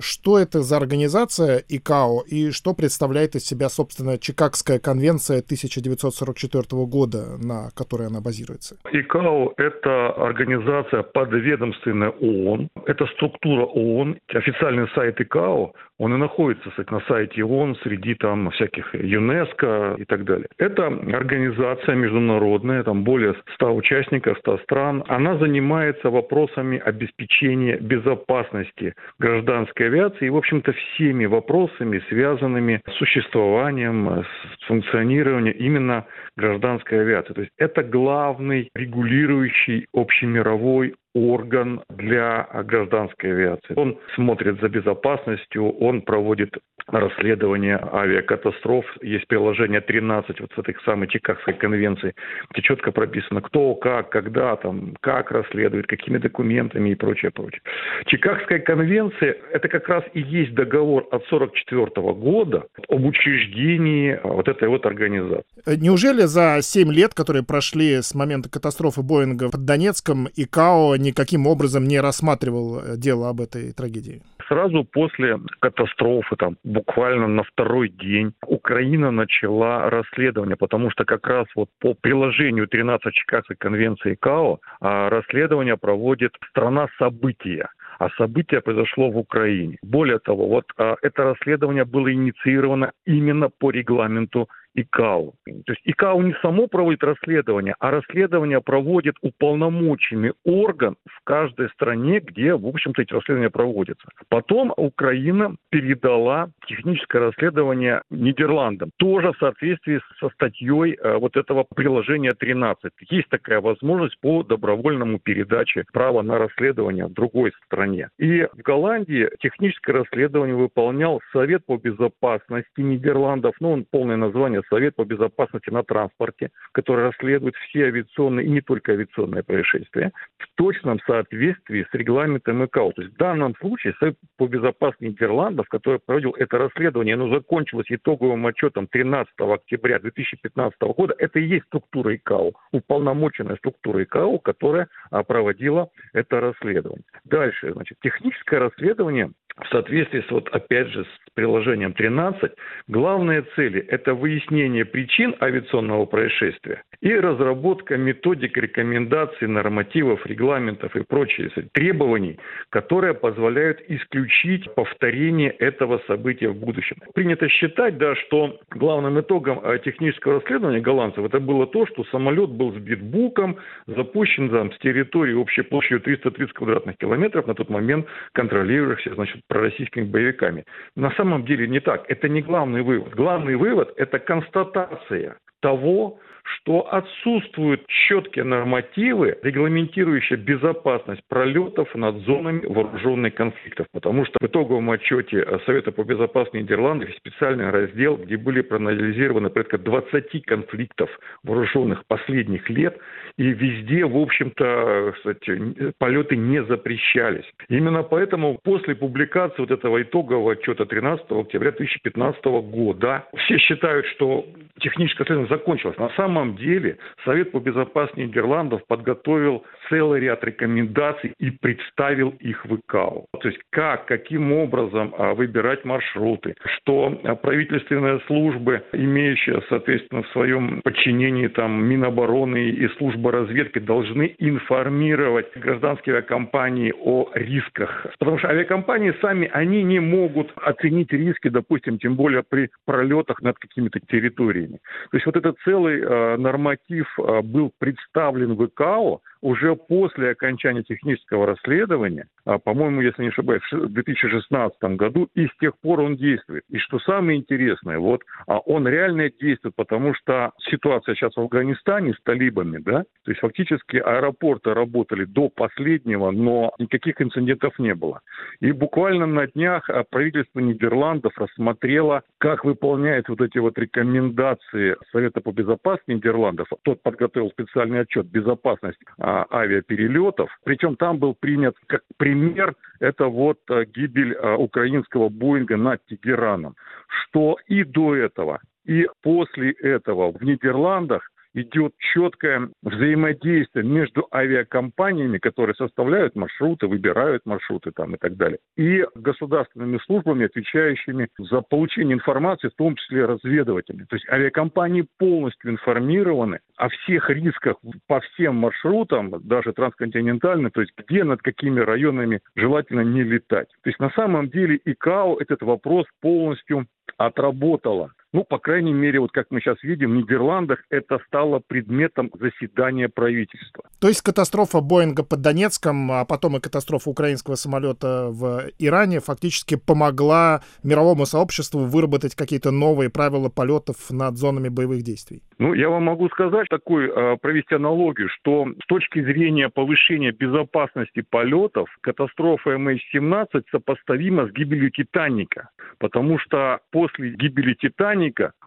Что это за организация ИКАО и что представляет из себя, собственно, Чикагская конвенция 1944 года, на которой она базируется? ИКАО – это организация подведомственная ООН. Это структура ООН. Официальный сайт ИКАО он и находится кстати, на сайте ООН среди там всяких ЮНЕСКО и так далее. Это организация международная, там более 100 участников, 100 стран. Она занимается вопросами обеспечения безопасности гражданской авиации и, в общем-то, всеми вопросами, связанными с существованием, с функционированием именно гражданской авиации. То есть это главный регулирующий общемировой орган для гражданской авиации. Он смотрит за безопасностью, он проводит расследование авиакатастроф. Есть приложение 13 вот с этой самой Чикагской конвенции, где четко прописано, кто, как, когда, там, как расследует, какими документами и прочее, прочее. Чикагская конвенция – это как раз и есть договор от 1944 года об учреждении вот этой вот организации. Неужели за 7 лет, которые прошли с момента катастрофы Боинга под Донецком, ИКАО никаким образом не рассматривал э, дело об этой трагедии? Сразу после катастрофы, там, буквально на второй день, Украина начала расследование, потому что как раз вот по приложению 13 Чикагской конвенции КАО а, расследование проводит страна события а событие произошло в Украине. Более того, вот а, это расследование было инициировано именно по регламенту ИКАО. То есть ИКАО не само проводит расследование, а расследование проводит уполномоченный орган в каждой стране, где, в общем-то, эти расследования проводятся. Потом Украина передала техническое расследование Нидерландам, тоже в соответствии со статьей э, вот этого приложения 13. Есть такая возможность по добровольному передаче права на расследование в другой стране. И в Голландии техническое расследование выполнял Совет по безопасности Нидерландов, ну, он полное название Совет по безопасности на транспорте, который расследует все авиационные и не только авиационные происшествия, в точном соответствии с регламентом ИКАО. То есть в данном случае Совет по безопасности Нидерландов, который проводил это расследование, оно закончилось итоговым отчетом 13 октября 2015 года, это и есть структура ИКАО, уполномоченная структура ИКАО, которая а, проводила это расследование. Дальше, значит, техническое расследование в соответствии с, вот опять же, с приложением 13, главные цели – это выяснение причин авиационного происшествия и разработка методик, рекомендаций, нормативов, регламентов и прочих требований, которые позволяют исключить повторение этого события в будущем. Принято считать, да, что главным итогом э, технического расследования голландцев это было то, что самолет был сбит буком, запущен там, с территории общей площадью 330 квадратных километров, на тот момент контролирующихся, значит, пророссийскими боевиками. На самом деле не так. Это не главный вывод. Главный вывод – это констатация того, что отсутствуют четкие нормативы, регламентирующие безопасность пролетов над зонами вооруженных конфликтов. Потому что в итоговом отчете Совета по безопасности Нидерландов специальный раздел, где были проанализированы порядка 20 конфликтов вооруженных последних лет, и везде, в общем-то, кстати, полеты не запрещались. Именно поэтому после публикации вот этого итогового отчета 13 октября 2015 года все считают, что техническое следование закончилось. На самом деле Совет по безопасности Нидерландов подготовил целый ряд рекомендаций и представил их в ИКАО. То есть как, каким образом а, выбирать маршруты, что правительственные службы, имеющие, соответственно, в своем подчинении там Минобороны и служба разведки, должны информировать гражданские авиакомпании о рисках. Потому что авиакомпании сами, они не могут оценить риски, допустим, тем более при пролетах над какими-то территориями. То есть вот этот целый э, норматив э, был представлен в ИКАО, уже после окончания технического расследования, а, по-моему, если не ошибаюсь, в 2016 году, и с тех пор он действует. И что самое интересное, вот а он реально действует, потому что ситуация сейчас в Афганистане с талибами, да, то есть фактически аэропорты работали до последнего, но никаких инцидентов не было. И буквально на днях а, правительство Нидерландов рассмотрело, как выполняет вот эти вот рекомендации Совета по безопасности Нидерландов. Тот подготовил специальный отчет «Безопасность авиаперелетов. Причем там был принят как пример это вот э, гибель э, украинского Боинга над Тегераном. Что и до этого, и после этого в Нидерландах идет четкое взаимодействие между авиакомпаниями, которые составляют маршруты, выбирают маршруты там и так далее, и государственными службами, отвечающими за получение информации, в том числе разведывателями. То есть авиакомпании полностью информированы о всех рисках по всем маршрутам, даже трансконтинентальным, то есть где, над какими районами желательно не летать. То есть на самом деле ИКАО этот вопрос полностью отработала. Ну, по крайней мере, вот как мы сейчас видим, в Нидерландах это стало предметом заседания правительства. То есть катастрофа Боинга под Донецком, а потом и катастрофа украинского самолета в Иране фактически помогла мировому сообществу выработать какие-то новые правила полетов над зонами боевых действий? Ну, я вам могу сказать такой, а, провести аналогию, что с точки зрения повышения безопасности полетов, катастрофа MH17 сопоставима с гибелью Титаника, потому что после гибели Титаника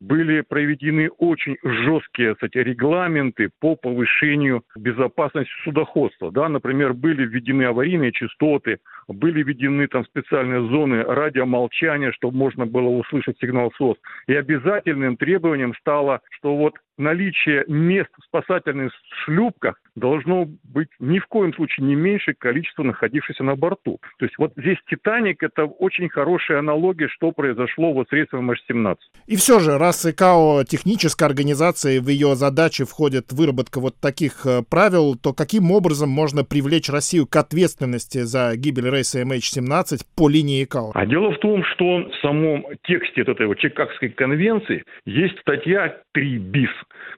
были проведены очень жесткие кстати, регламенты по повышению безопасности судоходства. Да, например, были введены аварийные частоты, были введены там специальные зоны радиомолчания, чтобы можно было услышать сигнал СОС. И обязательным требованием стало, что вот наличие мест в спасательных шлюпках должно быть ни в коем случае не меньше количества находившихся на борту. То есть вот здесь «Титаник» — это очень хорошая аналогия, что произошло вот с рейсом H-17. И все же, раз ИКАО техническая организация, и в ее задачи входит выработка вот таких э, правил, то каким образом можно привлечь Россию к ответственности за гибель рейса MH17 по линии ИКАО? А дело в том, что в самом тексте этой вот Чикагской конвенции есть статья 3 БИС,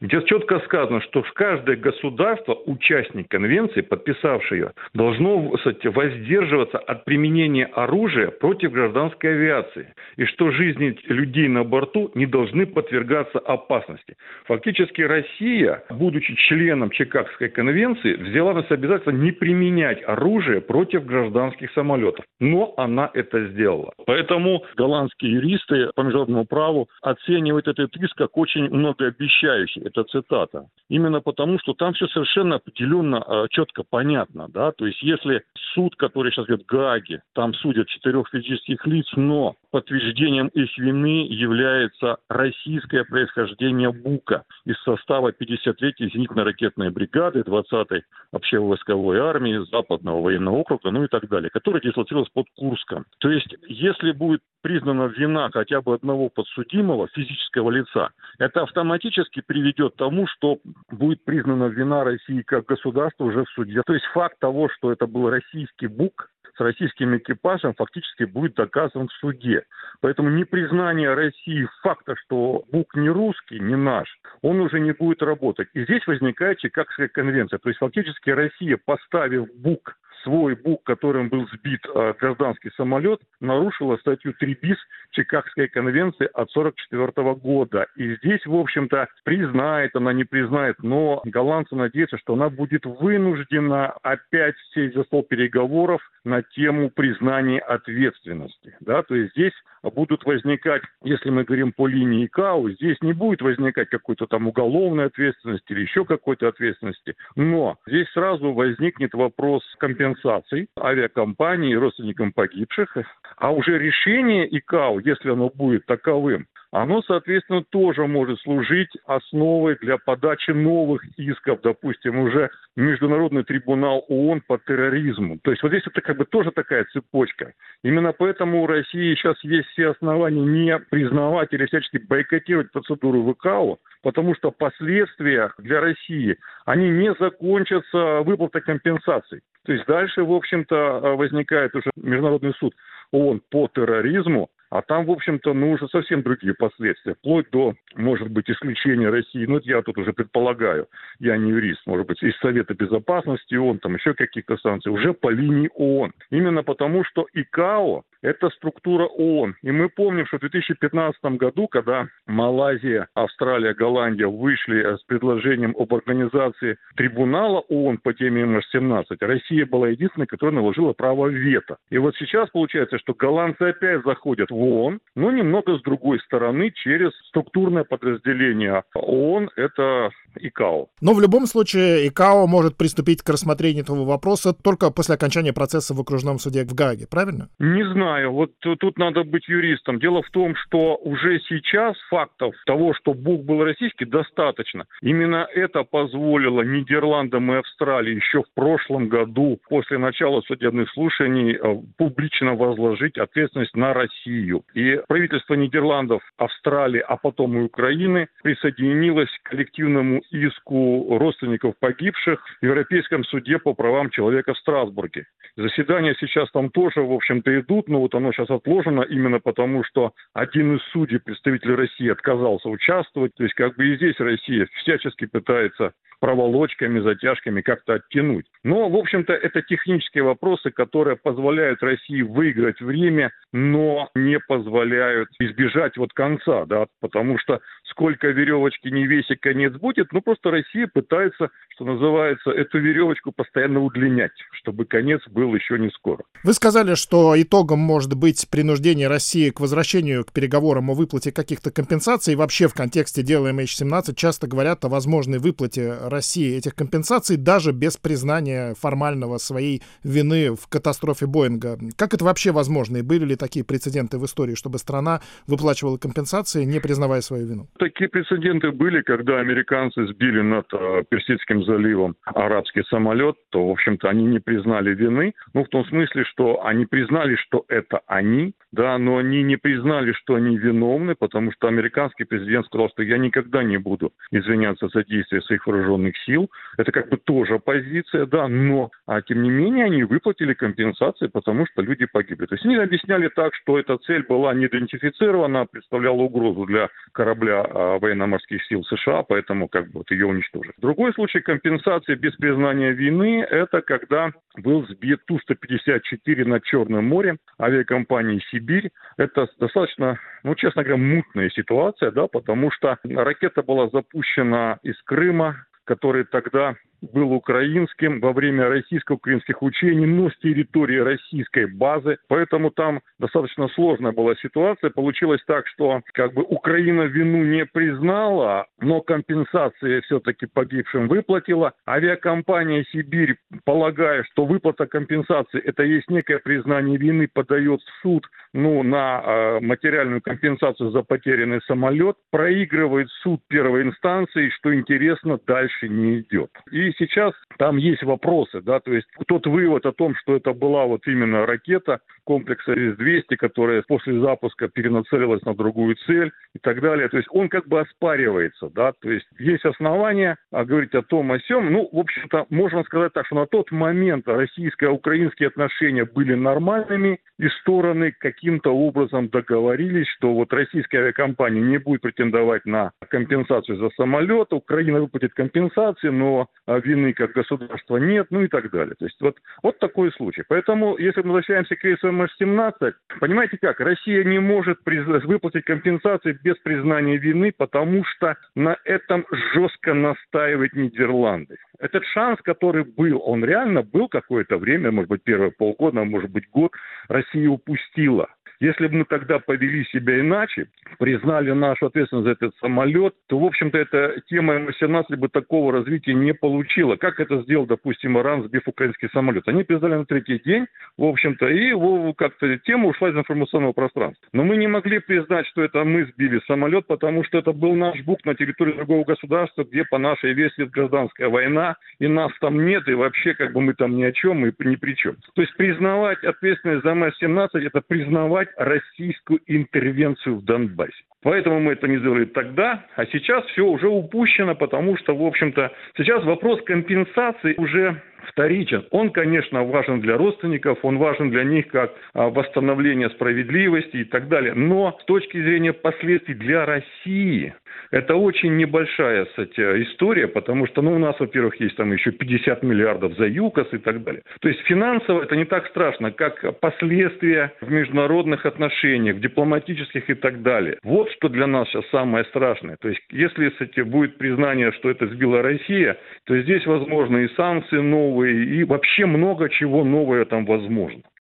где четко сказано, что каждое государство, участник конвенции, подписавший ее, должно кстати, воздерживаться от применения оружия против гражданской авиации, и что жизни людей на борту не должны подвергаться опасности. Фактически Россия, будучи членом Чикагской конвенции, взяла на себя обязательство не применять оружие против гражданских самолетов. Но она это сделала. Поэтому голландские юристы по международному праву оценивают этот риск как очень многообещающий. Это цитата. Именно потому, что там все совершенно определенно, а, четко понятно. Да? То есть если суд, который сейчас говорит Гаги, там судят четырех физических лиц, но подтверждением их вины является российское происхождение БУКа из состава 53-й зенитно-ракетной бригады 20-й общевойсковой армии Западного военного округа, ну и так далее, который дислоцировался под Курском. То есть, если будет признана вина хотя бы одного подсудимого физического лица, это автоматически приведет к тому, что будет признана вина России как государства уже в суде. То есть факт того, что это был российский БУК, российским экипажем фактически будет доказан в суде. Поэтому непризнание России факта, что БУК не русский, не наш, он уже не будет работать. И здесь возникает Чикагская конвенция. То есть фактически Россия, поставив БУК свой БУК, которым был сбит э, гражданский самолет, нарушила статью 3 БИС Чикагской конвенции от 1944 года. И здесь, в общем-то, признает она, не признает, но голландцы надеются, что она будет вынуждена опять сесть за стол переговоров на тему признания ответственности. Да? То есть здесь будут возникать, если мы говорим по линии КАУ, здесь не будет возникать какой-то там уголовной ответственности или еще какой-то ответственности, но здесь сразу возникнет вопрос компенсаций авиакомпании, родственникам погибших, а уже решение ИКАО, если оно будет таковым, оно, соответственно, тоже может служить основой для подачи новых исков, допустим, уже Международный трибунал ООН по терроризму. То есть вот здесь это как бы тоже такая цепочка. Именно поэтому у России сейчас есть все основания не признавать или всячески бойкотировать процедуру ВКО, потому что последствия для России, они не закончатся выплатой компенсаций. То есть дальше, в общем-то, возникает уже Международный суд ООН по терроризму, а там, в общем-то, ну, уже совсем другие последствия, вплоть до, может быть, исключения России. Ну, я тут уже предполагаю, я не юрист, может быть, из Совета Безопасности ООН, там еще каких-то санкций, уже по линии ООН. Именно потому, что ИКАО – это структура ООН. И мы помним, что в 2015 году, когда Малайзия, Австралия, Голландия вышли с предложением об организации трибунала ООН по теме МШ-17, Россия была единственной, которая наложила право вето. И вот сейчас получается, что голландцы опять заходят в ООН, но немного с другой стороны, через структурное подразделение ООН. Это ИКАО. Но в любом случае ИКАО может приступить к рассмотрению этого вопроса только после окончания процесса в окружном суде в Гааге, правильно? Не знаю. Вот тут надо быть юристом. Дело в том, что уже сейчас фактов того, что Бог был российский, достаточно. Именно это позволило Нидерландам и Австралии еще в прошлом году, после начала судебных слушаний, э, публично возложить ответственность на Россию. И правительство Нидерландов, Австралии, а потом и Украины присоединилось к коллективному иску родственников погибших в Европейском суде по правам человека в Страсбурге. Заседания сейчас там тоже, в общем-то, идут, но вот оно сейчас отложено именно потому, что один из судей, представитель России, отказался участвовать. То есть как бы и здесь Россия всячески пытается проволочками, затяжками как-то оттянуть. Но, в общем-то, это технические вопросы, которые позволяют России выиграть время, но не позволяют избежать вот конца, да, потому что сколько веревочки не веси конец будет, ну просто Россия пытается, что называется, эту веревочку постоянно удлинять, чтобы конец был еще не скоро. Вы сказали, что итогом может быть принуждение России к возвращению к переговорам о выплате каких-то компенсаций. Вообще в контексте дела MH17 часто говорят о возможной выплате России этих компенсаций даже без признания формального своей вины в катастрофе Боинга. Как это вообще возможно? И были ли такие прецеденты в истории, чтобы страна выплачивала компенсации, не признавая свою вину? Такие прецеденты были, когда американцы сбили над э, Персидским заливом арабский самолет, то, в общем-то, они не признали вины. Ну, в том смысле, что они признали, что это они, да, но они не признали, что они виновны, потому что американский президент сказал, что я никогда не буду извиняться за действия своих вооруженных сил. Это как бы тоже позиция, да, но, а тем не менее, они выплатили компенсации, потому что люди погибли. То есть они объясняли так, что эта цель была не идентифицирована, представляла угрозу для корабля а, военно-морских сил США, поэтому как бы вот ее уничтожили. Другой случай компенсации без признания вины – это когда был сбит Ту-154 над Черным морем авиакомпании «Сибирь». Это достаточно, ну, честно говоря, мутная ситуация, да, потому что ракета была запущена из Крыма, который тогда был украинским во время российско-украинских учений, но с территории российской базы. Поэтому там достаточно сложная была ситуация. Получилось так, что как бы Украина вину не признала, но компенсации все-таки погибшим выплатила. Авиакомпания «Сибирь», полагая, что выплата компенсации – это есть некое признание вины, подает в суд ну, на э, материальную компенсацию за потерянный самолет, проигрывает суд первой инстанции, что интересно, дальше не идет. И сейчас там есть вопросы, да, то есть тот вывод о том, что это была вот именно ракета комплекса С-200, которая после запуска перенацелилась на другую цель и так далее, то есть он как бы оспаривается, да, то есть есть основания а, говорить о том, о сем, ну, в общем-то, можно сказать так, что на тот момент российско-украинские отношения были нормальными, и стороны каким-то образом договорились, что вот российская авиакомпания не будет претендовать на компенсацию за самолет, Украина выплатит компенсации, но а, вины как государства нет, ну и так далее. То есть вот, вот такой случай. Поэтому, если мы возвращаемся к рейсу МС-17, понимаете как, Россия не может выплатить компенсации без признания вины, потому что на этом жестко настаивают Нидерланды. Этот шанс, который был, он реально был какое-то время, может быть, первые полгода, может быть, год, Россия упустила. Если бы мы тогда повели себя иначе, признали нашу ответственность за этот самолет, то, в общем-то, эта тема М-18 бы такого развития не получила. Как это сделал, допустим, Иран, сбив украинский самолет? Они признали на третий день, в общем-то, и как-то тема ушла из информационного пространства. Но мы не могли признать, что это мы сбили самолет, потому что это был наш БУК на территории другого государства, где по нашей версии гражданская война, и нас там нет, и вообще как бы мы там ни о чем, и ни при чем. То есть признавать ответственность за МС-17 – это признавать российскую интервенцию в Донбассе. Поэтому мы это не сделали тогда, а сейчас все уже упущено, потому что, в общем-то, сейчас вопрос компенсации уже вторичен. Он, конечно, важен для родственников, он важен для них как а, восстановление справедливости и так далее. Но с точки зрения последствий для России, это очень небольшая, кстати, история, потому что, ну, у нас, во-первых, есть там еще 50 миллиардов за ЮКОС и так далее. То есть финансово это не так страшно, как последствия в международных отношениях, в дипломатических и так далее. Вот что для нас сейчас самое страшное. То есть если, кстати, будет признание, что это сбила Россия, то здесь возможно и санкции новые, и вообще много чего новое там возможно.